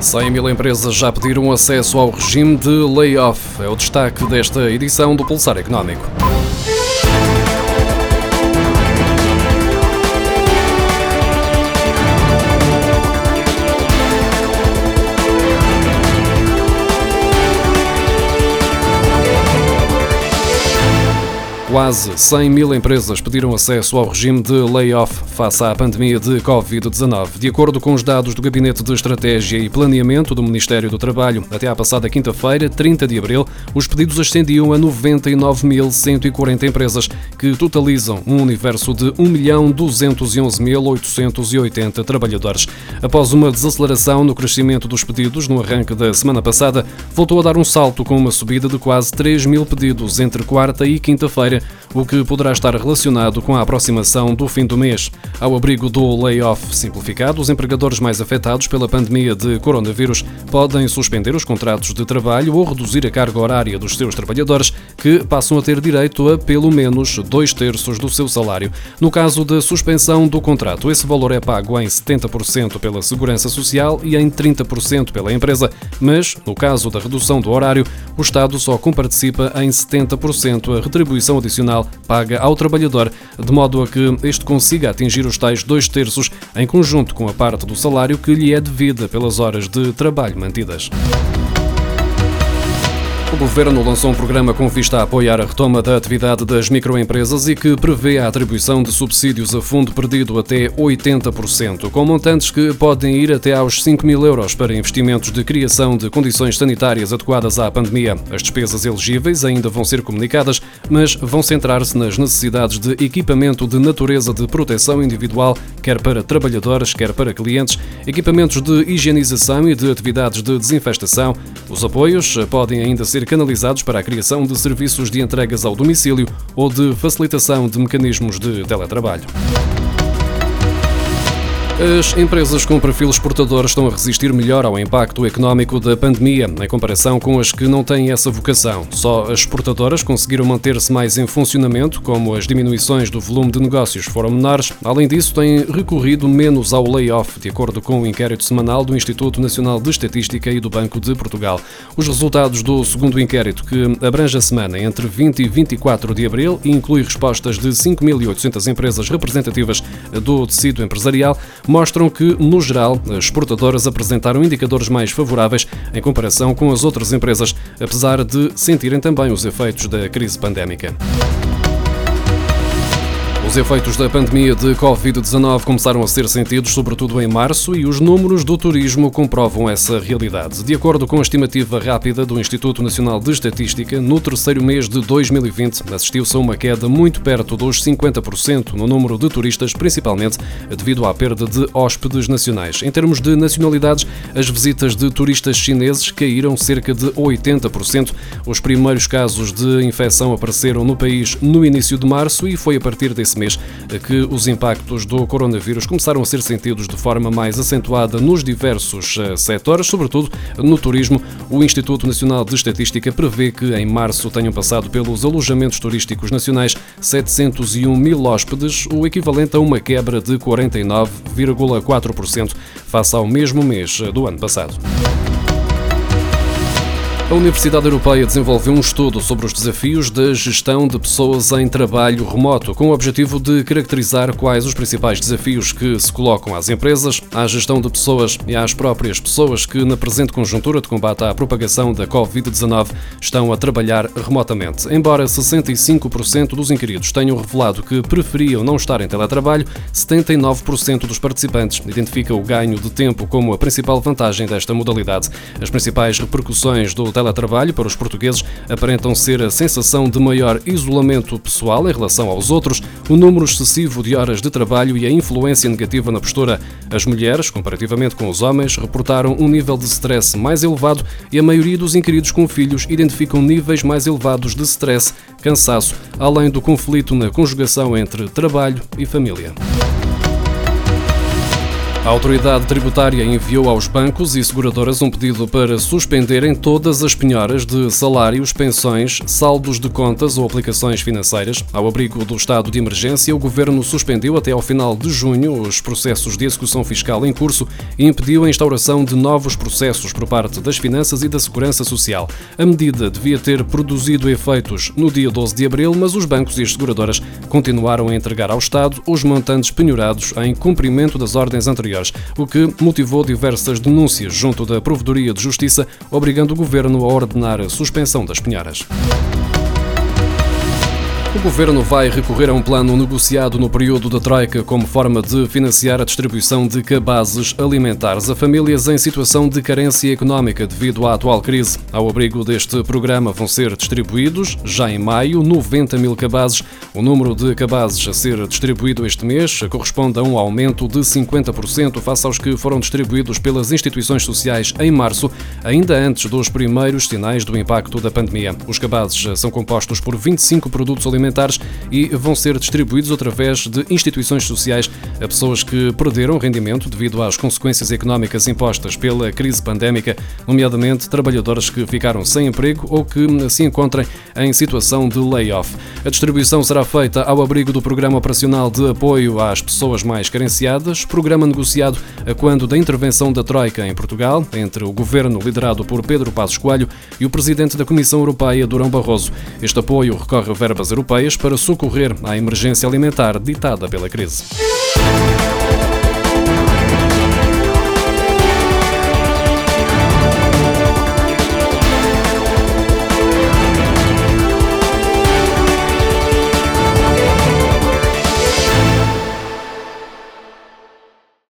100 mil empresas já pediram acesso ao regime de layoff. É o destaque desta edição do Pulsar Económico. Quase 100 mil empresas pediram acesso ao regime de layoff face à pandemia de Covid-19. De acordo com os dados do Gabinete de Estratégia e Planeamento do Ministério do Trabalho, até à passada quinta-feira, 30 de abril, os pedidos ascendiam a 99.140 empresas, que totalizam um universo de 1.211.880 trabalhadores. Após uma desaceleração no crescimento dos pedidos no arranque da semana passada, voltou a dar um salto com uma subida de quase 3 mil pedidos entre quarta e quinta-feira o que poderá estar relacionado com a aproximação do fim do mês. Ao abrigo do layoff simplificado, os empregadores mais afetados pela pandemia de coronavírus podem suspender os contratos de trabalho ou reduzir a carga horária dos seus trabalhadores, que passam a ter direito a pelo menos dois terços do seu salário. No caso da suspensão do contrato, esse valor é pago em 70% pela Segurança Social e em 30% pela empresa, mas, no caso da redução do horário, o Estado só comparticipa em 70% a retribuição adicional paga ao trabalhador, de modo a que este consiga atingir os tais dois terços em conjunto com a parte do salário que lhe é devida pelas horas de trabalho mantidas. O Governo lançou um programa com vista a apoiar a retoma da atividade das microempresas e que prevê a atribuição de subsídios a fundo perdido até 80%, com montantes que podem ir até aos 5 mil euros para investimentos de criação de condições sanitárias adequadas à pandemia. As despesas elegíveis ainda vão ser comunicadas, mas vão centrar-se nas necessidades de equipamento de natureza de proteção individual, quer para trabalhadores, quer para clientes, equipamentos de higienização e de atividades de desinfestação. Os apoios podem ainda ser ser canalizados para a criação de serviços de entregas ao domicílio ou de facilitação de mecanismos de teletrabalho. As empresas com perfil exportador estão a resistir melhor ao impacto económico da pandemia, em comparação com as que não têm essa vocação. Só as exportadoras conseguiram manter-se mais em funcionamento, como as diminuições do volume de negócios foram menores. Além disso, têm recorrido menos ao layoff, de acordo com o inquérito semanal do Instituto Nacional de Estatística e do Banco de Portugal. Os resultados do segundo inquérito, que abrange a semana entre 20 e 24 de abril e inclui respostas de 5.800 empresas representativas do tecido empresarial, mostram que, no geral, as exportadoras apresentaram indicadores mais favoráveis em comparação com as outras empresas, apesar de sentirem também os efeitos da crise pandémica. Os efeitos da pandemia de Covid-19 começaram a ser sentidos sobretudo em março e os números do turismo comprovam essa realidade. De acordo com a estimativa rápida do Instituto Nacional de Estatística, no terceiro mês de 2020 assistiu-se a uma queda muito perto dos 50% no número de turistas, principalmente devido à perda de hóspedes nacionais. Em termos de nacionalidades, as visitas de turistas chineses caíram cerca de 80%. Os primeiros casos de infecção apareceram no país no início de março e foi a partir desse mês que os impactos do coronavírus começaram a ser sentidos de forma mais acentuada nos diversos eh, setores, sobretudo no turismo. O Instituto Nacional de Estatística prevê que em março tenham passado pelos alojamentos turísticos nacionais 701 mil hóspedes, o equivalente a uma quebra de 49,4% face ao mesmo mês do ano passado. A Universidade Europeia desenvolveu um estudo sobre os desafios da gestão de pessoas em trabalho remoto, com o objetivo de caracterizar quais os principais desafios que se colocam às empresas, à gestão de pessoas e às próprias pessoas que, na presente conjuntura de combate à propagação da Covid-19, estão a trabalhar remotamente. Embora 65% dos inquiridos tenham revelado que preferiam não estar em teletrabalho, 79% dos participantes identificam o ganho de tempo como a principal vantagem desta modalidade. As principais repercussões do teletrabalho para os portugueses aparentam ser a sensação de maior isolamento pessoal em relação aos outros, o número excessivo de horas de trabalho e a influência negativa na postura. As mulheres, comparativamente com os homens, reportaram um nível de stress mais elevado e a maioria dos inquiridos com filhos identificam níveis mais elevados de stress, cansaço, além do conflito na conjugação entre trabalho e família. A autoridade tributária enviou aos bancos e seguradoras um pedido para suspenderem todas as penhoras de salários, pensões, saldos de contas ou aplicações financeiras. Ao abrigo do estado de emergência, o governo suspendeu até ao final de junho os processos de execução fiscal em curso e impediu a instauração de novos processos por parte das finanças e da segurança social. A medida devia ter produzido efeitos no dia 12 de abril, mas os bancos e as seguradoras continuaram a entregar ao Estado os montantes penhorados em cumprimento das ordens anteriores o que motivou diversas denúncias junto da Provedoria de Justiça, obrigando o governo a ordenar a suspensão das penharas. O governo vai recorrer a um plano negociado no período da Troika como forma de financiar a distribuição de cabazes alimentares a famílias em situação de carência económica devido à atual crise. Ao abrigo deste programa vão ser distribuídos, já em maio, 90 mil cabazes. O número de cabazes a ser distribuído este mês corresponde a um aumento de 50% face aos que foram distribuídos pelas instituições sociais em março, ainda antes dos primeiros sinais do impacto da pandemia. Os cabazes são compostos por 25 produtos alimentares e vão ser distribuídos através de instituições sociais. A pessoas que perderam rendimento devido às consequências económicas impostas pela crise pandémica, nomeadamente trabalhadores que ficaram sem emprego ou que se encontrem em situação de layoff. A distribuição será feita ao abrigo do Programa Operacional de Apoio às Pessoas Mais Carenciadas, programa negociado a quando da intervenção da Troika em Portugal, entre o governo liderado por Pedro Passos Coelho e o presidente da Comissão Europeia, Durão Barroso. Este apoio recorre a verbas europeias para socorrer à emergência alimentar ditada pela crise.